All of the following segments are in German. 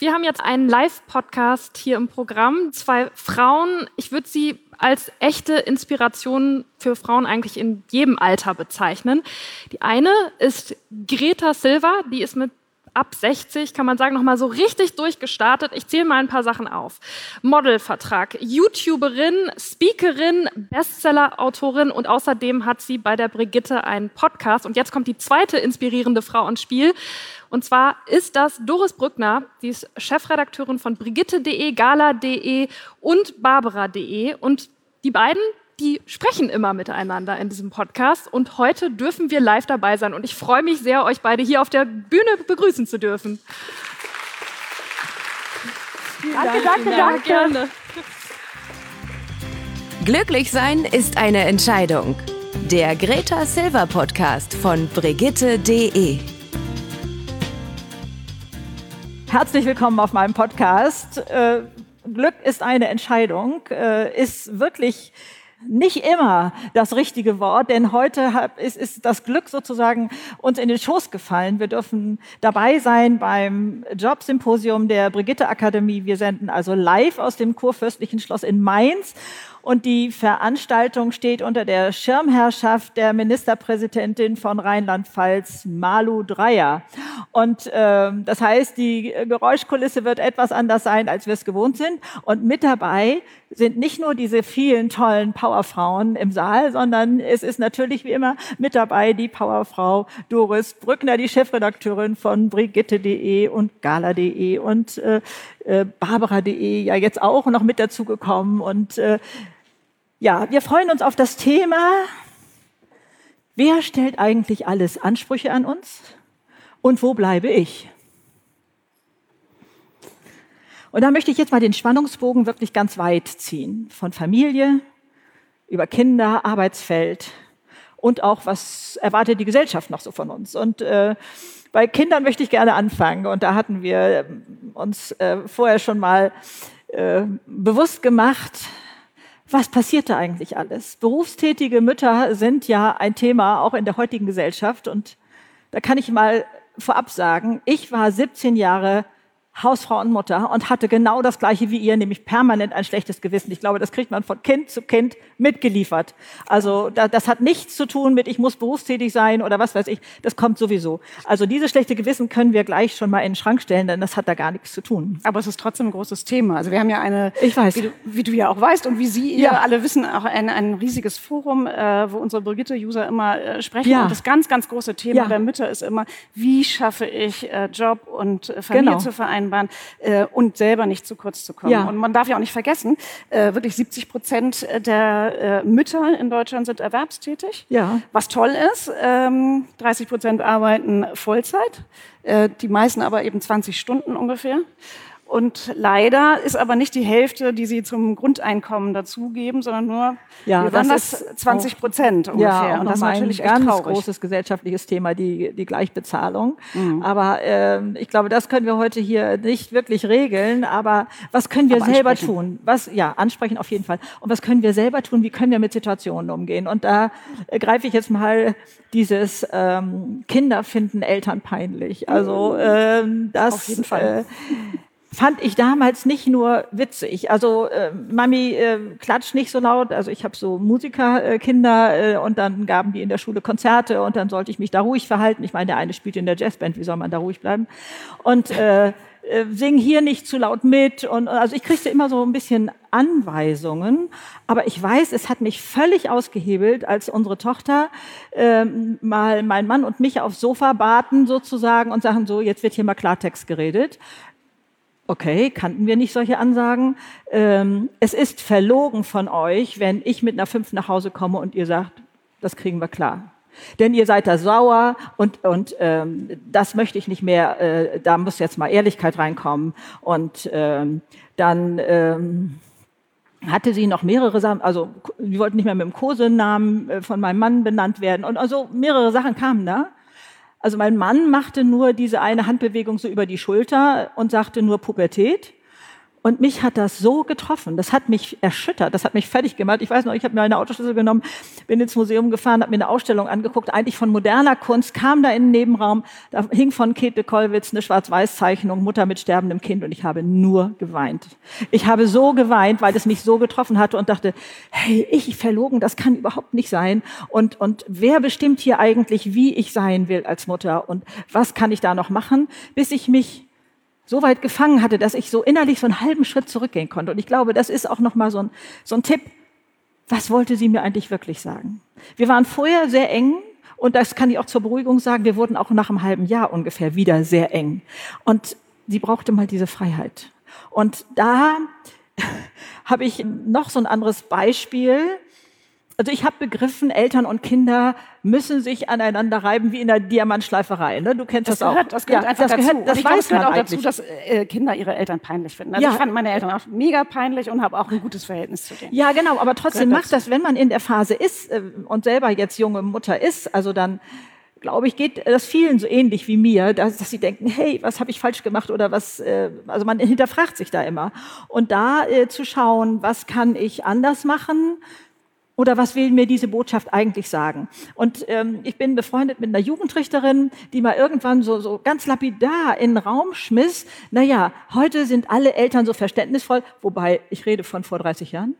Wir haben jetzt einen Live-Podcast hier im Programm. Zwei Frauen, ich würde sie als echte Inspiration für Frauen eigentlich in jedem Alter bezeichnen. Die eine ist Greta Silva, die ist mit ab 60, kann man sagen, nochmal so richtig durchgestartet. Ich zähle mal ein paar Sachen auf. Modelvertrag, YouTuberin, Speakerin, Bestseller-Autorin und außerdem hat sie bei der Brigitte einen Podcast. Und jetzt kommt die zweite inspirierende Frau ins Spiel. Und zwar ist das Doris Brückner, die ist Chefredakteurin von Brigitte.de, Gala.de und Barbara.de. Und die beiden, die sprechen immer miteinander in diesem Podcast. Und heute dürfen wir live dabei sein. Und ich freue mich sehr, euch beide hier auf der Bühne begrüßen zu dürfen. Danke, danke, danke. Gerne. Glücklich sein ist eine Entscheidung. Der Greta Silver Podcast von Brigitte.de. Herzlich willkommen auf meinem Podcast. Äh, Glück ist eine Entscheidung, äh, ist wirklich nicht immer das richtige Wort, denn heute ist, das Glück sozusagen uns in den Schoß gefallen. Wir dürfen dabei sein beim Jobsymposium der Brigitte Akademie. Wir senden also live aus dem Kurfürstlichen Schloss in Mainz und die Veranstaltung steht unter der Schirmherrschaft der Ministerpräsidentin von Rheinland-Pfalz, Malu Dreyer. Und äh, das heißt, die Geräuschkulisse wird etwas anders sein, als wir es gewohnt sind. Und mit dabei sind nicht nur diese vielen tollen Powerfrauen im Saal, sondern es ist natürlich wie immer mit dabei die Powerfrau Doris Brückner, die Chefredakteurin von Brigitte.de und Gala.de und äh, äh, Barbara.de ja jetzt auch noch mit dazugekommen. Und äh, ja, wir freuen uns auf das Thema, wer stellt eigentlich alles Ansprüche an uns und wo bleibe ich? Und da möchte ich jetzt mal den Spannungsbogen wirklich ganz weit ziehen. Von Familie über Kinder, Arbeitsfeld und auch, was erwartet die Gesellschaft noch so von uns. Und äh, bei Kindern möchte ich gerne anfangen. Und da hatten wir ähm, uns äh, vorher schon mal äh, bewusst gemacht, was passiert da eigentlich alles? Berufstätige Mütter sind ja ein Thema auch in der heutigen Gesellschaft. Und da kann ich mal vorab sagen, ich war 17 Jahre Hausfrau und Mutter und hatte genau das Gleiche wie ihr, nämlich permanent ein schlechtes Gewissen. Ich glaube, das kriegt man von Kind zu Kind mitgeliefert. Also das hat nichts zu tun mit, ich muss berufstätig sein oder was weiß ich. Das kommt sowieso. Also dieses schlechte Gewissen können wir gleich schon mal in den Schrank stellen, denn das hat da gar nichts zu tun. Aber es ist trotzdem ein großes Thema. Also wir haben ja eine, ich weiß. Wie, du, wie du ja auch weißt und wie Sie ja. alle wissen, auch ein, ein riesiges Forum, äh, wo unsere Brigitte-User immer äh, sprechen. Ja. Und das ganz, ganz große Thema ja. der Mütter ist immer, wie schaffe ich äh, Job und äh, Familie genau. zu vereinbaren äh, und selber nicht zu kurz zu kommen. Ja. Und man darf ja auch nicht vergessen, äh, wirklich 70 Prozent der äh, Mütter in Deutschland sind erwerbstätig, ja. was toll ist. Ähm, 30 Prozent arbeiten Vollzeit, äh, die meisten aber eben 20 Stunden ungefähr. Und leider ist aber nicht die Hälfte, die sie zum Grundeinkommen dazugeben, sondern nur ja, das, das 20 Prozent ungefähr. Ja, und das ist natürlich ein ganz traurig. großes gesellschaftliches Thema, die, die Gleichbezahlung. Mhm. Aber ähm, ich glaube, das können wir heute hier nicht wirklich regeln. Aber was können wir aber selber tun? Was, ja, ansprechen auf jeden Fall. Und was können wir selber tun? Wie können wir mit Situationen umgehen? Und da äh, greife ich jetzt mal dieses ähm, Kinder finden Eltern peinlich. Also ähm, das. Auf jeden Fall. Äh, fand ich damals nicht nur witzig. Also äh, Mami äh, klatscht nicht so laut. Also ich habe so Musikerkinder äh, und dann gaben die in der Schule Konzerte und dann sollte ich mich da ruhig verhalten. Ich meine, der eine spielt in der Jazzband, wie soll man da ruhig bleiben? Und äh, äh, sing hier nicht zu laut mit. Und also ich kriegte immer so ein bisschen Anweisungen, aber ich weiß, es hat mich völlig ausgehebelt, als unsere Tochter äh, mal mein Mann und mich aufs Sofa baten sozusagen und sagen so, jetzt wird hier mal Klartext geredet. Okay, kannten wir nicht solche Ansagen. Ähm, es ist verlogen von euch, wenn ich mit einer Fünf nach Hause komme und ihr sagt, das kriegen wir klar. Denn ihr seid da sauer und, und ähm, das möchte ich nicht mehr, äh, da muss jetzt mal Ehrlichkeit reinkommen. Und ähm, dann ähm, hatte sie noch mehrere Sachen, also wir wollten nicht mehr mit dem Kosenamen äh, von meinem Mann benannt werden. Und also mehrere Sachen kamen da. Also mein Mann machte nur diese eine Handbewegung so über die Schulter und sagte nur Pubertät. Und mich hat das so getroffen, das hat mich erschüttert, das hat mich fertig gemacht. Ich weiß noch, ich habe mir eine Autoschlüssel genommen, bin ins Museum gefahren, habe mir eine Ausstellung angeguckt, eigentlich von moderner Kunst, kam da in den Nebenraum, da hing von Käthe Kollwitz eine Schwarz-Weiß-Zeichnung, Mutter mit sterbendem Kind. Und ich habe nur geweint. Ich habe so geweint, weil es mich so getroffen hatte und dachte, hey, ich verlogen, das kann überhaupt nicht sein. Und, und wer bestimmt hier eigentlich, wie ich sein will als Mutter? Und was kann ich da noch machen, bis ich mich so weit gefangen hatte, dass ich so innerlich so einen halben Schritt zurückgehen konnte. Und ich glaube, das ist auch nochmal so ein, so ein Tipp. Was wollte sie mir eigentlich wirklich sagen? Wir waren vorher sehr eng und das kann ich auch zur Beruhigung sagen. Wir wurden auch nach einem halben Jahr ungefähr wieder sehr eng. Und sie brauchte mal diese Freiheit. Und da habe ich noch so ein anderes Beispiel. Also ich habe begriffen, Eltern und Kinder müssen sich aneinander reiben wie in der Diamantschleiferei. Ne? Du kennst das, das gehört, auch. Das gehört ja, einfach das dazu. Gehört, das ich weiß glaube, man auch eigentlich. dazu, dass äh, Kinder ihre Eltern peinlich finden. Also ja. ich fand meine Eltern auch mega peinlich und habe auch ein gutes Verhältnis zu denen. Ja, genau. Aber trotzdem macht das, wenn man in der Phase ist äh, und selber jetzt junge Mutter ist, also dann glaube ich, geht das vielen so ähnlich wie mir, dass, dass sie denken, hey, was habe ich falsch gemacht oder was, äh, also man hinterfragt sich da immer. Und da äh, zu schauen, was kann ich anders machen, oder was will mir diese Botschaft eigentlich sagen? Und ähm, ich bin befreundet mit einer Jugendrichterin, die mal irgendwann so, so ganz lapidar in den Raum schmiss. Naja, heute sind alle Eltern so verständnisvoll, wobei ich rede von vor 30 Jahren.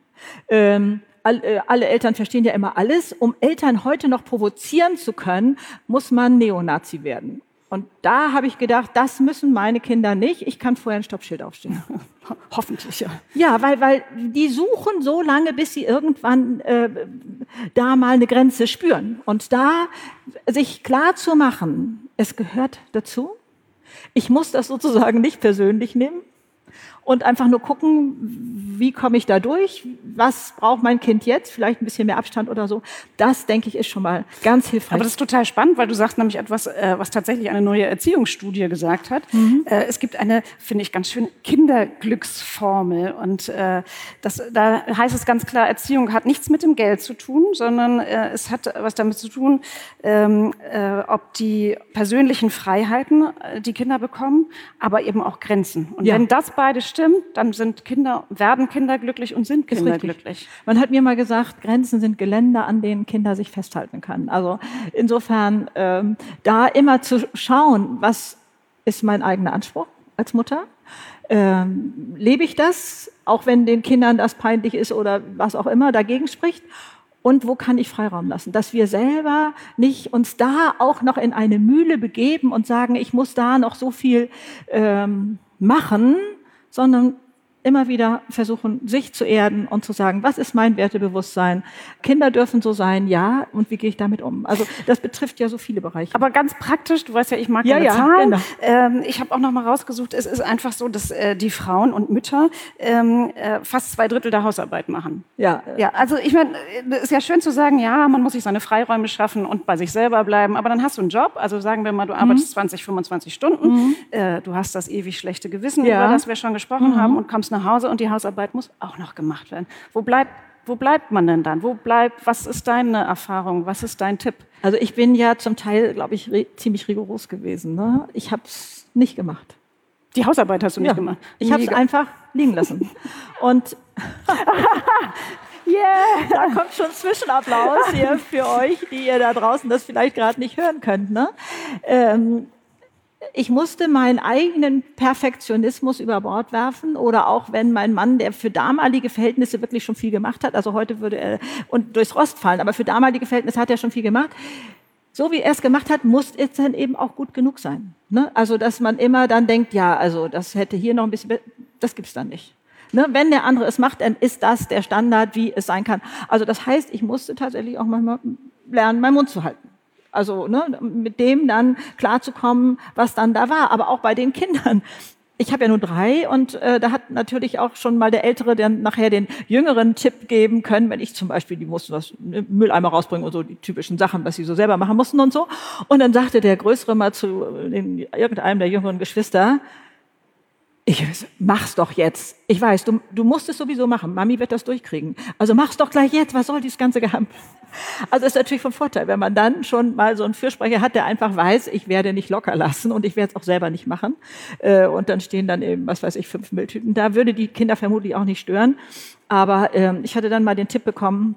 Ähm, äh, alle Eltern verstehen ja immer alles. Um Eltern heute noch provozieren zu können, muss man Neonazi werden. Und da habe ich gedacht, das müssen meine Kinder nicht. Ich kann vorher ein Stoppschild aufstellen. Hoffentlich, ja. Ja, weil, weil die suchen so lange, bis sie irgendwann äh, da mal eine Grenze spüren. Und da sich klar zu machen, es gehört dazu. Ich muss das sozusagen nicht persönlich nehmen und einfach nur gucken, wie komme ich da durch, was braucht mein Kind jetzt, vielleicht ein bisschen mehr Abstand oder so. Das, denke ich, ist schon mal ganz hilfreich. Aber das ist total spannend, weil du sagst nämlich etwas, äh, was tatsächlich eine neue Erziehungsstudie gesagt hat. Mhm. Äh, es gibt eine, finde ich ganz schön, Kinderglücksformel und äh, das, da heißt es ganz klar, Erziehung hat nichts mit dem Geld zu tun, sondern es hat was damit zu tun, ähm, ob die persönlichen Freiheiten die Kinder bekommen, aber eben auch Grenzen. Und ja. wenn das beide stimmt, dann sind Kinder, werden Kinder glücklich und sind Kinder glücklich. Man hat mir mal gesagt, Grenzen sind Geländer, an denen Kinder sich festhalten können. Also insofern ähm, da immer zu schauen, was ist mein eigener Anspruch als Mutter? Ähm, lebe ich das, auch wenn den Kindern das peinlich ist oder was auch immer dagegen spricht? Und wo kann ich Freiraum lassen? Dass wir selber nicht uns da auch noch in eine Mühle begeben und sagen, ich muss da noch so viel ähm, machen, sondern immer wieder versuchen, sich zu erden und zu sagen, was ist mein Wertebewusstsein? Kinder dürfen so sein, ja, und wie gehe ich damit um? Also das betrifft ja so viele Bereiche. Aber ganz praktisch, du weißt ja, ich mag ja, ja Zahlen. Genau. Ähm, ich habe auch noch mal rausgesucht, es ist einfach so, dass äh, die Frauen und Mütter ähm, äh, fast zwei Drittel der Hausarbeit machen. Ja. Ja, also ich meine, es ist ja schön zu sagen, ja, man muss sich seine Freiräume schaffen und bei sich selber bleiben, aber dann hast du einen Job, also sagen wir mal, du arbeitest mhm. 20, 25 Stunden, mhm. äh, du hast das ewig schlechte Gewissen, ja. über das wir schon gesprochen mhm. haben und kommst nach Hause und die Hausarbeit muss auch noch gemacht werden. Wo bleibt, wo bleibt man denn dann? Wo bleibt, was ist deine Erfahrung? Was ist dein Tipp? Also ich bin ja zum Teil, glaube ich, ziemlich rigoros gewesen. Ne? Ich habe es nicht gemacht. Die Hausarbeit hast du nicht ja, gemacht? Ich habe es einfach liegen lassen. Und Yeah. Da kommt schon Zwischenapplaus hier für euch, die ihr da draußen das vielleicht gerade nicht hören könnt. Ne? Ähm, ich musste meinen eigenen Perfektionismus über Bord werfen oder auch wenn mein Mann, der für damalige Verhältnisse wirklich schon viel gemacht hat, also heute würde er und durchs Rost fallen, aber für damalige Verhältnisse hat er schon viel gemacht. So wie er es gemacht hat, muss es dann eben auch gut genug sein. Ne? Also dass man immer dann denkt, ja, also das hätte hier noch ein bisschen, das gibt's dann nicht. Ne? Wenn der andere es macht, dann ist das der Standard, wie es sein kann. Also das heißt, ich musste tatsächlich auch manchmal lernen, meinen Mund zu halten. Also ne, mit dem dann klarzukommen, was dann da war. Aber auch bei den Kindern. Ich habe ja nur drei und äh, da hat natürlich auch schon mal der Ältere dann nachher den jüngeren Tipp geben können, wenn ich zum Beispiel, die mussten das Mülleimer rausbringen und so, die typischen Sachen, was sie so selber machen mussten und so. Und dann sagte der Größere mal zu den, irgendeinem der jüngeren Geschwister, ich mach's doch jetzt. Ich weiß, du, du musst es sowieso machen. Mami wird das durchkriegen. Also mach's doch gleich jetzt. Was soll dieses ganze Geheim? Also ist natürlich von Vorteil, wenn man dann schon mal so einen Fürsprecher hat, der einfach weiß, ich werde nicht locker lassen und ich werde es auch selber nicht machen. Äh, und dann stehen dann eben, was weiß ich, fünf Mülltüten. Da würde die Kinder vermutlich auch nicht stören. Aber ähm, ich hatte dann mal den Tipp bekommen,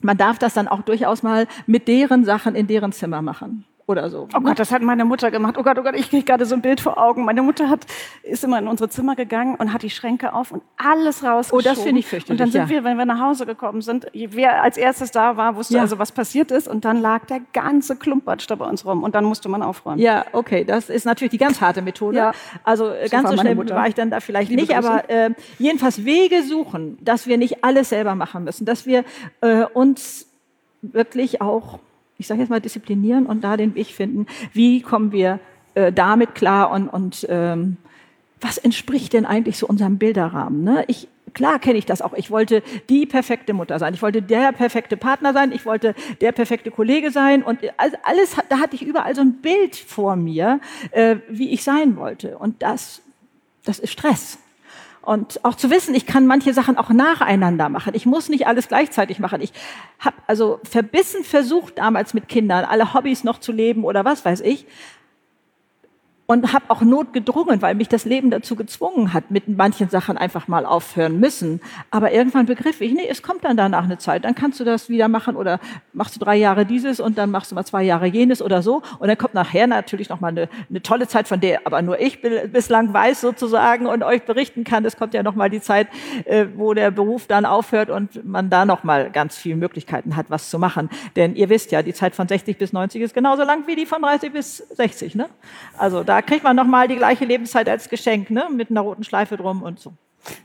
man darf das dann auch durchaus mal mit deren Sachen in deren Zimmer machen oder so. Oh Gott, das hat meine Mutter gemacht. Oh Gott, oh Gott, ich kriege gerade so ein Bild vor Augen. Meine Mutter hat, ist immer in unsere Zimmer gegangen und hat die Schränke auf und alles rausgeschoben. Oh, das finde ich fürchterlich. Und dann sind ja. wir, wenn wir nach Hause gekommen sind, wer als erstes da war, wusste ja. also, was passiert ist. Und dann lag der ganze Klumpatsch da bei uns rum. Und dann musste man aufräumen. Ja, okay, das ist natürlich die ganz harte Methode. Ja. Also so ganz so schnell war ich dann da vielleicht Liebe nicht. Grüße. Aber äh, jedenfalls Wege suchen, dass wir nicht alles selber machen müssen. Dass wir äh, uns wirklich auch ich sage jetzt mal, disziplinieren und da den Weg finden, wie kommen wir äh, damit klar und, und ähm, was entspricht denn eigentlich so unserem Bilderrahmen? Ne? Ich, klar kenne ich das auch. Ich wollte die perfekte Mutter sein. Ich wollte der perfekte Partner sein. Ich wollte der perfekte Kollege sein. Und alles, da hatte ich überall so ein Bild vor mir, äh, wie ich sein wollte. Und das, das ist Stress. Und auch zu wissen, ich kann manche Sachen auch nacheinander machen. Ich muss nicht alles gleichzeitig machen. Ich habe also verbissen versucht, damals mit Kindern alle Hobbys noch zu leben oder was weiß ich und habe auch notgedrungen, weil mich das Leben dazu gezwungen hat, mit manchen Sachen einfach mal aufhören müssen. Aber irgendwann begriff ich, nee, es kommt dann danach eine Zeit, dann kannst du das wieder machen oder machst du drei Jahre dieses und dann machst du mal zwei Jahre jenes oder so und dann kommt nachher natürlich noch mal eine, eine tolle Zeit, von der aber nur ich bislang weiß sozusagen und euch berichten kann. Es kommt ja noch mal die Zeit, äh, wo der Beruf dann aufhört und man da noch mal ganz viele Möglichkeiten hat, was zu machen. Denn ihr wisst ja, die Zeit von 60 bis 90 ist genauso lang wie die von 30 bis 60. Ne? Also da da kriegt man nochmal die gleiche Lebenszeit als Geschenk, ne? mit einer roten Schleife drum und so.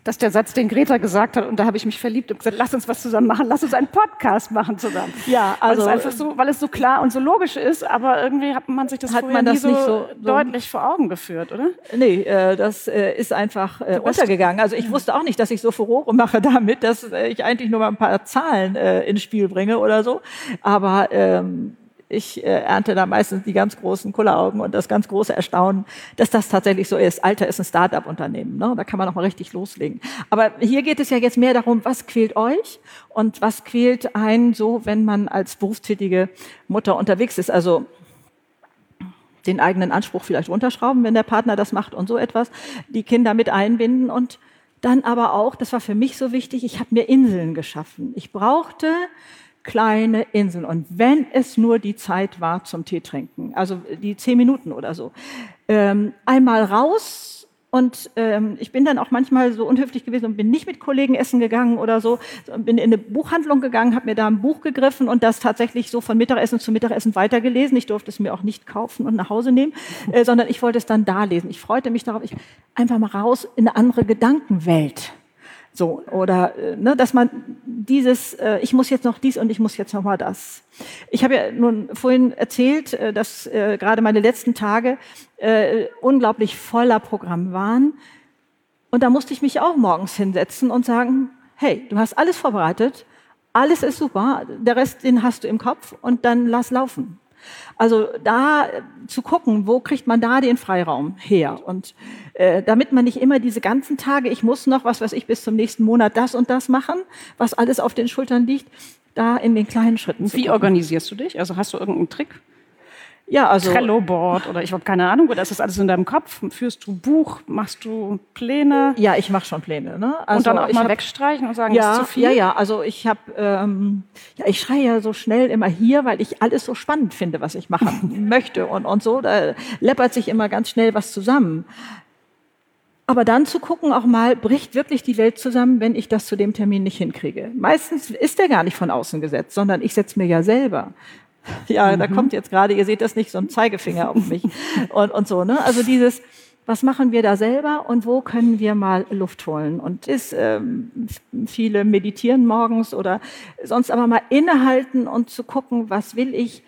Das ist der Satz, den Greta gesagt hat, und da habe ich mich verliebt und gesagt, lass uns was zusammen machen, lass uns einen Podcast machen zusammen. Ja, also weil es einfach so, weil es so klar und so logisch ist, aber irgendwie hat man sich das hat man das nie so, so, deutlich vor Augen geführt, oder? Nee, äh, das äh, ist einfach äh, untergegangen. Also ich wusste auch nicht, dass ich so Furore mache damit, dass äh, ich eigentlich nur mal ein paar Zahlen äh, ins Spiel bringe oder so. Aber ähm, ich äh, ernte da meistens die ganz großen Kulleraugen und das ganz große Erstaunen, dass das tatsächlich so ist. Alter ist ein Start-up-Unternehmen, ne? da kann man noch mal richtig loslegen. Aber hier geht es ja jetzt mehr darum, was quält euch und was quält einen so, wenn man als berufstätige Mutter unterwegs ist. Also den eigenen Anspruch vielleicht runterschrauben, wenn der Partner das macht und so etwas, die Kinder mit einbinden und dann aber auch, das war für mich so wichtig, ich habe mir Inseln geschaffen. Ich brauchte kleine Inseln. Und wenn es nur die Zeit war zum Tee trinken, also die zehn Minuten oder so, ähm, einmal raus. Und ähm, ich bin dann auch manchmal so unhöflich gewesen und bin nicht mit Kollegen essen gegangen oder so, bin in eine Buchhandlung gegangen, habe mir da ein Buch gegriffen und das tatsächlich so von Mittagessen zu Mittagessen weitergelesen. Ich durfte es mir auch nicht kaufen und nach Hause nehmen, äh, sondern ich wollte es dann da lesen. Ich freute mich darauf, ich einfach mal raus in eine andere Gedankenwelt. So, oder äh, ne, dass man dieses, äh, ich muss jetzt noch dies und ich muss jetzt noch mal das. Ich habe ja nun vorhin erzählt, äh, dass äh, gerade meine letzten Tage äh, unglaublich voller Programm waren. Und da musste ich mich auch morgens hinsetzen und sagen, hey, du hast alles vorbereitet, alles ist super, der Rest, den hast du im Kopf und dann lass laufen. Also da äh, zu gucken, wo kriegt man da den Freiraum her? Und äh, damit man nicht immer diese ganzen Tage, ich muss noch, was weiß ich, bis zum nächsten Monat das und das machen, was alles auf den Schultern liegt, da in den kleinen Schritten. Wie organisierst du dich? Also hast du irgendeinen Trick? Ja, also Trello-Board oder ich habe keine Ahnung, oder ist das alles in deinem Kopf? Führst du Buch? Machst du Pläne? Ja, ich mache schon Pläne. Ne? Also und dann auch mal hab, wegstreichen und sagen, ja, ist zu viel? Ja, ja, also ich habe, ähm, ja, ich schreie ja so schnell immer hier, weil ich alles so spannend finde, was ich machen möchte und, und so. Da läppert sich immer ganz schnell was zusammen. Aber dann zu gucken auch mal, bricht wirklich die Welt zusammen, wenn ich das zu dem Termin nicht hinkriege. Meistens ist der gar nicht von außen gesetzt, sondern ich setze mir ja selber. Ja, mhm. da kommt jetzt gerade, ihr seht das nicht, so ein Zeigefinger auf mich und, und so. Ne? Also dieses, was machen wir da selber und wo können wir mal Luft holen? Und ist ähm, viele meditieren morgens oder sonst aber mal innehalten und zu gucken, was will ich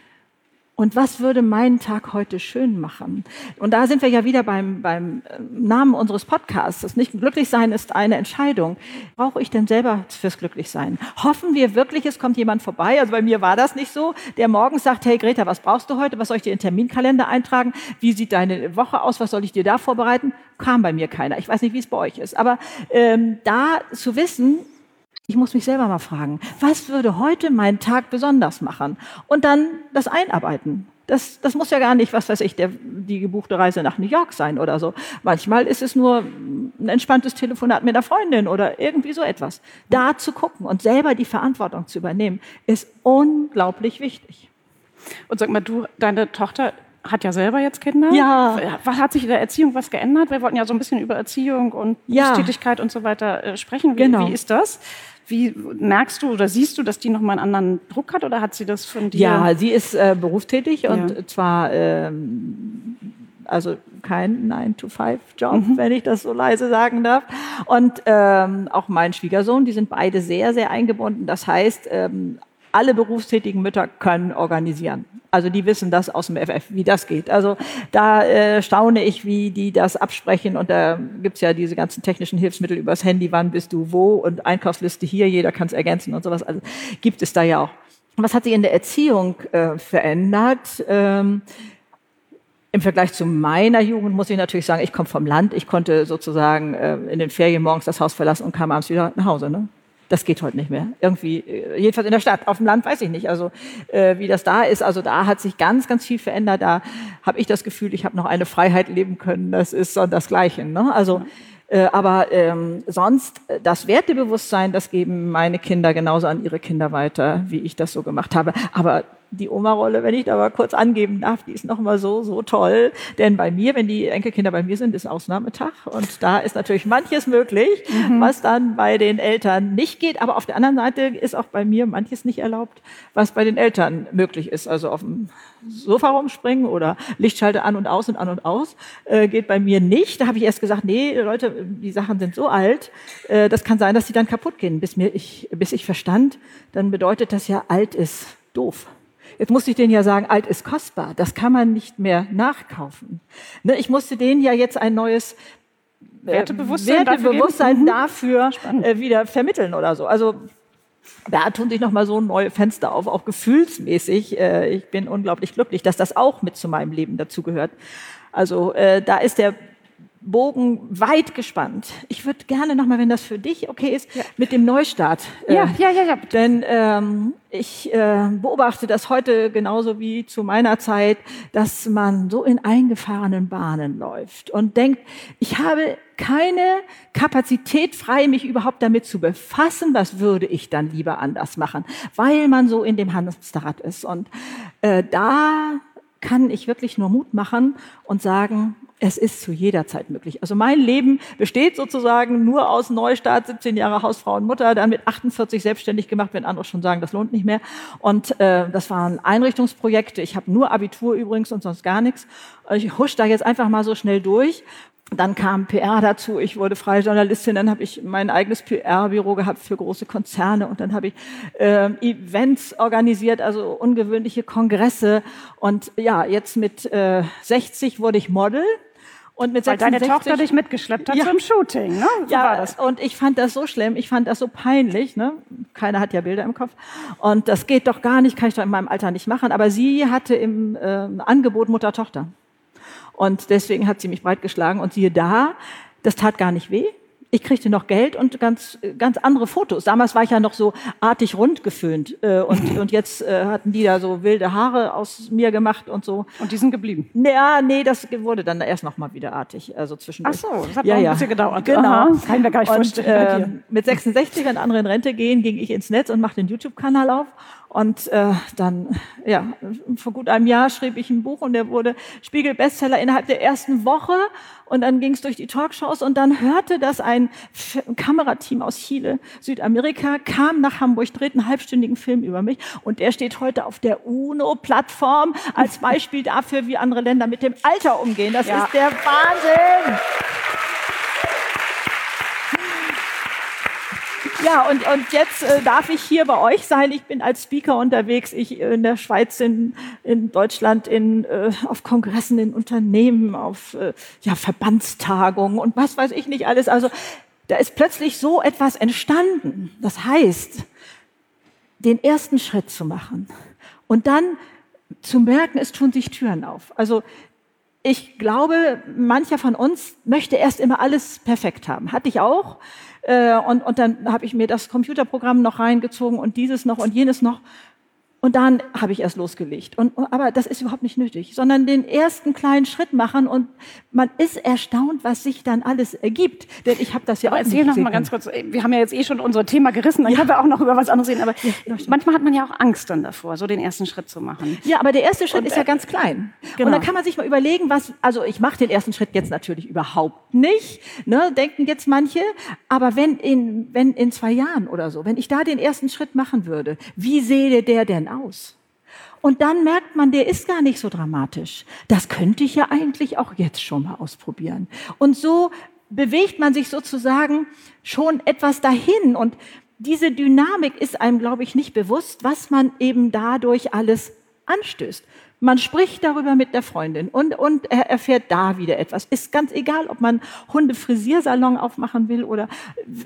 Und was würde meinen Tag heute schön machen? Und da sind wir ja wieder beim, beim äh, Namen unseres Podcasts. Das nicht glücklich sein ist eine Entscheidung. Brauche ich denn selber fürs Glücklichsein? Hoffen wir wirklich, es kommt jemand vorbei? Also bei mir war das nicht so, der morgens sagt, hey Greta, was brauchst du heute? Was soll ich dir in den Terminkalender eintragen? Wie sieht deine Woche aus? Was soll ich dir da vorbereiten? Kam bei mir keiner. Ich weiß nicht, wie es bei euch ist. Aber ähm, da zu wissen, ich muss mich selber mal fragen, was würde heute meinen Tag besonders machen? Und dann das einarbeiten. Das, das muss ja gar nicht, was weiß ich, der, die gebuchte Reise nach New York sein oder so. Manchmal ist es nur ein entspanntes Telefonat mit einer Freundin oder irgendwie so etwas. Da zu gucken und selber die Verantwortung zu übernehmen, ist unglaublich wichtig. Und sag mal, du, deine Tochter hat ja selber jetzt Kinder. Ja. Was hat sich in der Erziehung was geändert? Wir wollten ja so ein bisschen über Erziehung und ja. Tätigkeit und so weiter äh, sprechen. Wie, genau. wie ist das? Wie merkst du oder siehst du, dass die nochmal einen anderen Druck hat oder hat sie das von dir? Ja, sie ist äh, berufstätig ja. und zwar ähm, also kein 9-to-5-Job, mhm. wenn ich das so leise sagen darf. Und ähm, auch mein Schwiegersohn, die sind beide sehr, sehr eingebunden. Das heißt, ähm, alle berufstätigen Mütter können organisieren. Also die wissen das aus dem FF, wie das geht. Also da äh, staune ich, wie die das absprechen. Und da gibt's ja diese ganzen technischen Hilfsmittel übers Handy, wann bist du wo und Einkaufsliste hier, jeder kann es ergänzen und sowas. Also gibt es da ja auch. Was hat sich in der Erziehung äh, verändert? Ähm, im Vergleich zu meiner Jugend muss ich natürlich sagen, ich komme vom Land. Ich konnte sozusagen äh, in den Ferien morgens das Haus verlassen und kam abends wieder nach Hause. Ne? Das geht heute nicht mehr. Irgendwie, äh, jedenfalls in der Stadt. Auf dem Land weiß ich nicht. Also äh, wie das da ist. Also da hat sich ganz, ganz viel verändert. Da habe ich das Gefühl, ich habe noch eine Freiheit leben können. Das ist so das Gleiche. Ne? Also äh, aber ähm, sonst äh, das Wertebewusstsein, das geben meine Kinder genauso an ihre Kinder weiter, wie ich das so gemacht habe. Aber die Oma-Rolle, wenn ich da mal kurz angeben darf, die ist noch mal so, so toll. Denn bei mir, wenn die Enkelkinder bei mir sind, ist Ausnahmetag. Und da ist natürlich manches möglich, mhm. was dann bei den Eltern nicht geht. Aber auf der anderen Seite ist auch bei mir manches nicht erlaubt, was bei den Eltern möglich ist. Also auf dem Sofa rumspringen oder Lichtschalter an und aus und an und aus, äh, geht bei mir nicht. Da habe ich erst gesagt, nee, Leute, die Sachen sind so alt, äh, das kann sein, dass sie dann kaputt gehen. Bis, mir ich, bis ich verstand, dann bedeutet das ja, alt ist doof. Jetzt musste ich denen ja sagen, alt ist kostbar. Das kann man nicht mehr nachkaufen. Ne, ich musste denen ja jetzt ein neues Wertebewusstsein, Wertebewusstsein dafür, dafür äh, wieder vermitteln oder so. Also da tun sich nochmal so neue Fenster auf, auch gefühlsmäßig. Äh, ich bin unglaublich glücklich, dass das auch mit zu meinem Leben dazugehört. Also äh, da ist der Bogen weit gespannt. Ich würde gerne nochmal, wenn das für dich okay ist, ja. mit dem Neustart. Äh, ja, ja, ja, ja. Denn ähm, ich äh, beobachte das heute genauso wie zu meiner Zeit, dass man so in eingefahrenen Bahnen läuft und denkt, ich habe keine Kapazität frei, mich überhaupt damit zu befassen, was würde ich dann lieber anders machen, weil man so in dem Hamsterrad ist. Und äh, da kann ich wirklich nur Mut machen und sagen, es ist zu jeder Zeit möglich. Also mein Leben besteht sozusagen nur aus Neustart, 17 Jahre Hausfrau und Mutter, dann mit 48 selbstständig gemacht, wenn andere schon sagen, das lohnt nicht mehr. Und äh, das waren Einrichtungsprojekte. Ich habe nur Abitur übrigens und sonst gar nichts. Ich husch da jetzt einfach mal so schnell durch dann kam PR dazu, ich wurde freie Journalistin, dann habe ich mein eigenes PR-Büro gehabt für große Konzerne und dann habe ich äh, Events organisiert, also ungewöhnliche Kongresse. Und ja, jetzt mit äh, 60 wurde ich Model. Und mit Weil 66, deine Tochter dich mitgeschleppt hat ja, zum Shooting, ne? So ja, war das. und ich fand das so schlimm, ich fand das so peinlich, ne? Keiner hat ja Bilder im Kopf. Und das geht doch gar nicht, kann ich doch in meinem Alter nicht machen. Aber sie hatte im äh, Angebot Mutter-Tochter. Und deswegen hat sie mich breitgeschlagen und siehe da, das tat gar nicht weh. Ich kriegte noch Geld und ganz, ganz andere Fotos. Damals war ich ja noch so artig rund geföhnt. Äh, und, und jetzt äh, hatten die da so wilde Haare aus mir gemacht und so. Und die sind geblieben? Ja, nee, das wurde dann erst noch mal wieder artig. Also zwischendurch. Ach so, das hat ja, noch ein bisschen gedauert. Genau. Aha, kann ich mir gar nicht vorstellen. Und, äh, mit 66, wenn andere in Rente gehen, ging ich ins Netz und machte den YouTube-Kanal auf und äh, dann, ja, vor gut einem Jahr schrieb ich ein Buch und der wurde Spiegel-Bestseller innerhalb der ersten Woche. Und dann ging es durch die Talkshows und dann hörte das ein Kamerateam aus Chile, Südamerika, kam nach Hamburg, dreht einen halbstündigen Film über mich und der steht heute auf der UNO-Plattform als Beispiel dafür, wie andere Länder mit dem Alter umgehen. Das ja. ist der Wahnsinn! Ja, und, und jetzt äh, darf ich hier bei euch sein. Ich bin als Speaker unterwegs. Ich äh, in der Schweiz, in, in Deutschland, in, äh, auf Kongressen, in Unternehmen, auf äh, ja, Verbandstagungen und was weiß ich nicht alles. Also da ist plötzlich so etwas entstanden. Das heißt, den ersten Schritt zu machen und dann zu merken, es tun sich Türen auf. Also ich glaube, mancher von uns möchte erst immer alles perfekt haben. Hatte ich auch. Äh, und, und dann habe ich mir das Computerprogramm noch reingezogen und dieses noch und jenes noch. Und dann habe ich erst losgelegt. Und, aber das ist überhaupt nicht nötig, sondern den ersten kleinen Schritt machen und man ist erstaunt, was sich dann alles ergibt. Denn ich habe das ja aber auch erzähl noch mal ganz kurz. Wir haben ja jetzt eh schon unser Thema gerissen, dann ja. können wir auch noch über was anderes reden. Aber ja, manchmal hat man ja auch Angst dann davor, so den ersten Schritt zu machen. Ja, aber der erste Schritt und, ist ja äh, ganz klein. Genau. Und dann kann man sich mal überlegen, was. Also ich mache den ersten Schritt jetzt natürlich überhaupt nicht. Ne, denken jetzt manche. Aber wenn in wenn in zwei Jahren oder so, wenn ich da den ersten Schritt machen würde, wie sehe der denn aus. Und dann merkt man, der ist gar nicht so dramatisch. Das könnte ich ja eigentlich auch jetzt schon mal ausprobieren. Und so bewegt man sich sozusagen schon etwas dahin. Und diese Dynamik ist einem, glaube ich, nicht bewusst, was man eben dadurch alles anstößt. Man spricht darüber mit der Freundin und, und er erfährt da wieder etwas. Ist ganz egal, ob man Hundefrisiersalon aufmachen will oder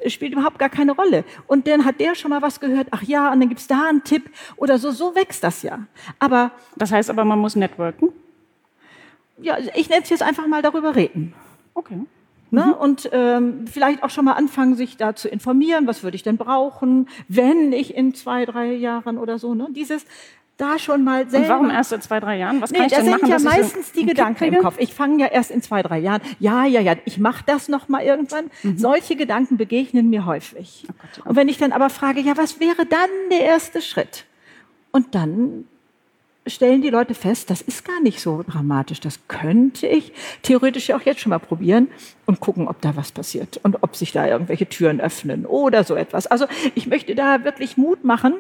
spielt überhaupt gar keine Rolle. Und dann hat der schon mal was gehört, ach ja, und dann gibt's da einen Tipp oder so. So wächst das ja. Aber das heißt aber, man muss networken? Ja, ich nenne es jetzt einfach mal darüber reden. Okay. Ne? Mhm. Und ähm, vielleicht auch schon mal anfangen, sich da zu informieren, was würde ich denn brauchen, wenn ich in zwei, drei Jahren oder so. Ne? Dieses da schon mal selber. Und warum erst in zwei, drei Jahren? Was kann nee, ich denn machen? Das sind ja meistens die Gedanken im Kopf. Ich fange ja erst in zwei, drei Jahren. Ja, ja, ja, ich mache das noch mal irgendwann. Mhm. Solche Gedanken begegnen mir häufig. Oh Gott, oh Gott. Und wenn ich dann aber frage, ja, was wäre dann der erste Schritt? Und dann stellen die Leute fest, das ist gar nicht so dramatisch. Das könnte ich theoretisch ja auch jetzt schon mal probieren und gucken, ob da was passiert und ob sich da irgendwelche Türen öffnen oder so etwas. Also ich möchte da wirklich Mut machen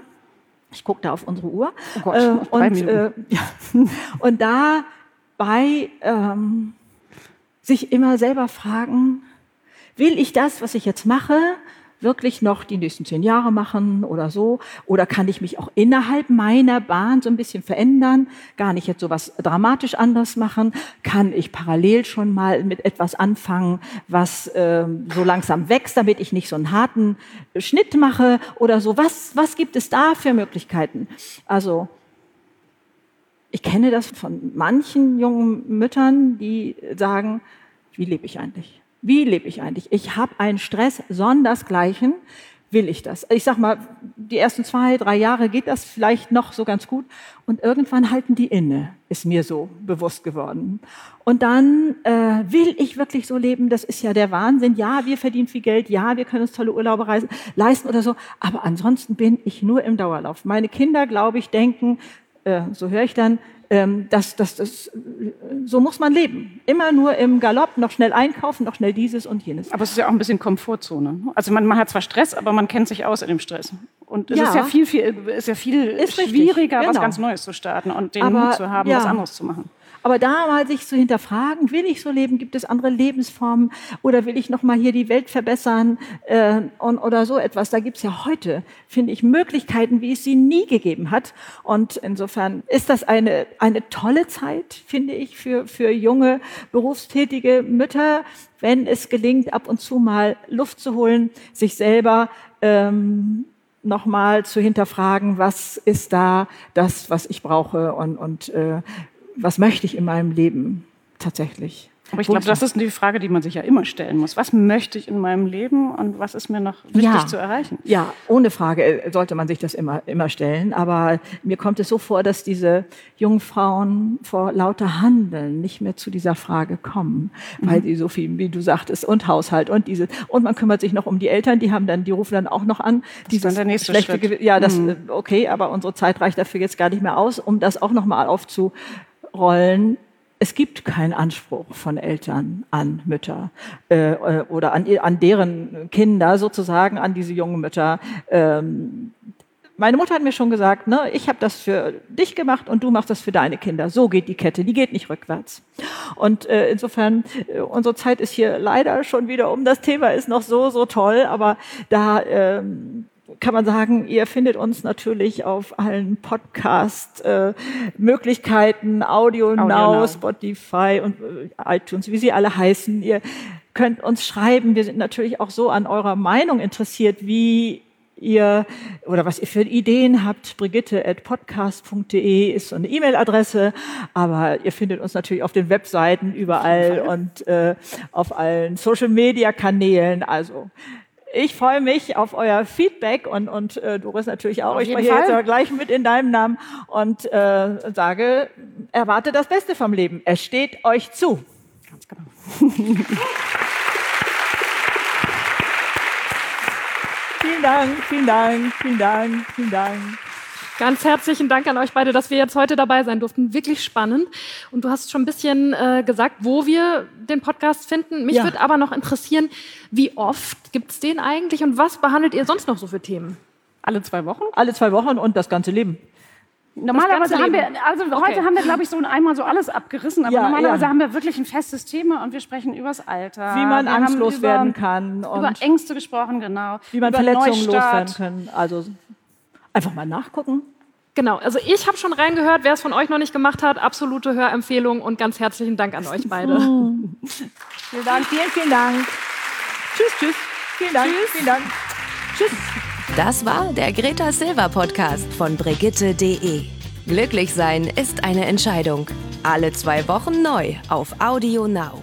ich gucke da auf unsere Uhr. Oh Gott, äh, und, äh, ja. und dabei ähm, sich immer selber fragen, will ich das, was ich jetzt mache, wirklich noch die nächsten zehn Jahre machen oder so? Oder kann ich mich auch innerhalb meiner Bahn so ein bisschen verändern? Gar nicht jetzt so was dramatisch anders machen? Kann ich parallel schon mal mit etwas anfangen, was äh, so langsam wächst, damit ich nicht so einen harten Schnitt mache oder so? Was, was gibt es da für Möglichkeiten? Also, ich kenne das von manchen jungen Müttern, die sagen, wie lebe ich eigentlich? Wie lebe ich eigentlich? Ich habe einen Stress sondersgleichen. Will ich das? Ich sag mal, die ersten zwei, drei Jahre geht das vielleicht noch so ganz gut. Und irgendwann halten die inne, ist mir so bewusst geworden. Und dann äh, will ich wirklich so leben, das ist ja der Wahnsinn. Ja, wir verdienen viel Geld, ja, wir können uns tolle Urlaube reisen, leisten oder so. Aber ansonsten bin ich nur im Dauerlauf. Meine Kinder, glaube ich, denken, äh, so höre ich dann, ähm, das, das, das, so muss man leben. Immer nur im Galopp, noch schnell einkaufen, noch schnell dieses und jenes. Aber es ist ja auch ein bisschen Komfortzone. Also man, man hat zwar Stress, aber man kennt sich aus in dem Stress. Und es ja. ist ja viel, viel, ist ja viel ist schwieriger, genau. was ganz Neues zu starten und den aber, Mut zu haben, ja. was anderes zu machen. Aber da mal sich zu hinterfragen, will ich so leben, gibt es andere Lebensformen oder will ich nochmal hier die Welt verbessern äh, und, oder so etwas. Da gibt es ja heute, finde ich, Möglichkeiten, wie es sie nie gegeben hat. Und insofern ist das eine, eine tolle Zeit, finde ich, für, für junge berufstätige Mütter, wenn es gelingt, ab und zu mal Luft zu holen, sich selber ähm, nochmal zu hinterfragen, was ist da das, was ich brauche und, und äh, was möchte ich in meinem Leben tatsächlich? Aber ich glaube, das ist die Frage, die man sich ja immer stellen muss. Was möchte ich in meinem Leben und was ist mir noch wichtig ja, zu erreichen? Ja, ohne Frage äh, sollte man sich das immer, immer stellen. Aber mir kommt es so vor, dass diese jungen Frauen vor lauter Handeln nicht mehr zu dieser Frage kommen, mhm. weil sie so viel, wie du sagtest, und Haushalt und diese, und man kümmert sich noch um die Eltern, die haben dann, die rufen dann auch noch an. Das ist dann der nächste schlechte Schritt. Ja, das, mhm. Äh, okay, aber unsere Zeit reicht dafür jetzt gar nicht mehr aus, um das auch nochmal aufzu, Rollen. Es gibt keinen Anspruch von Eltern an Mütter äh, äh, oder an, an deren Kinder sozusagen, an diese jungen Mütter. Ähm, meine Mutter hat mir schon gesagt, ne, ich habe das für dich gemacht und du machst das für deine Kinder. So geht die Kette, die geht nicht rückwärts. Und äh, insofern, äh, unsere Zeit ist hier leider schon wieder um. Das Thema ist noch so, so toll, aber da ähm, kann man sagen, ihr findet uns natürlich auf allen Podcast-Möglichkeiten, äh, Audio, Audio Now, Now, Spotify und äh, iTunes, wie sie alle heißen. Ihr könnt uns schreiben. Wir sind natürlich auch so an eurer Meinung interessiert, wie ihr oder was ihr für Ideen habt. Brigitte.podcast.de ist so eine E-Mail-Adresse, aber ihr findet uns natürlich auf den Webseiten überall und äh, auf allen Social-Media-Kanälen. Also ich freue mich auf euer Feedback und, und äh, Doris natürlich auch. Auf ich spreche jetzt aber gleich mit in deinem Namen und äh, sage, erwarte das Beste vom Leben. Es steht euch zu. Ganz genau. vielen Dank, vielen Dank, vielen Dank, vielen Dank. Ganz herzlichen Dank an euch beide, dass wir jetzt heute dabei sein durften. Wirklich spannend. Und du hast schon ein bisschen äh, gesagt, wo wir den Podcast finden. Mich ja. würde aber noch interessieren, wie oft gibt es den eigentlich und was behandelt ihr sonst noch so für Themen? Alle zwei Wochen? Alle zwei Wochen und das ganze Leben. Normalerweise haben wir, also okay. heute haben wir, glaube ich, so einmal so alles abgerissen, aber ja, normalerweise ja. haben wir wirklich ein festes Thema und wir sprechen übers Alter. Wie man angstlos werden kann. Und über Ängste gesprochen, genau. Wie man Verletzungen loswerden kann. Also Einfach mal nachgucken. Genau, also ich habe schon reingehört, wer es von euch noch nicht gemacht hat, absolute Hörempfehlung und ganz herzlichen Dank an euch beide. vielen Dank, vielen, vielen Dank. Tschüss, tschüss. Vielen Dank, tschüss. vielen Dank. Tschüss. Das war der Greta Silver Podcast von Brigitte.de. Glücklich sein ist eine Entscheidung. Alle zwei Wochen neu auf Audio Now.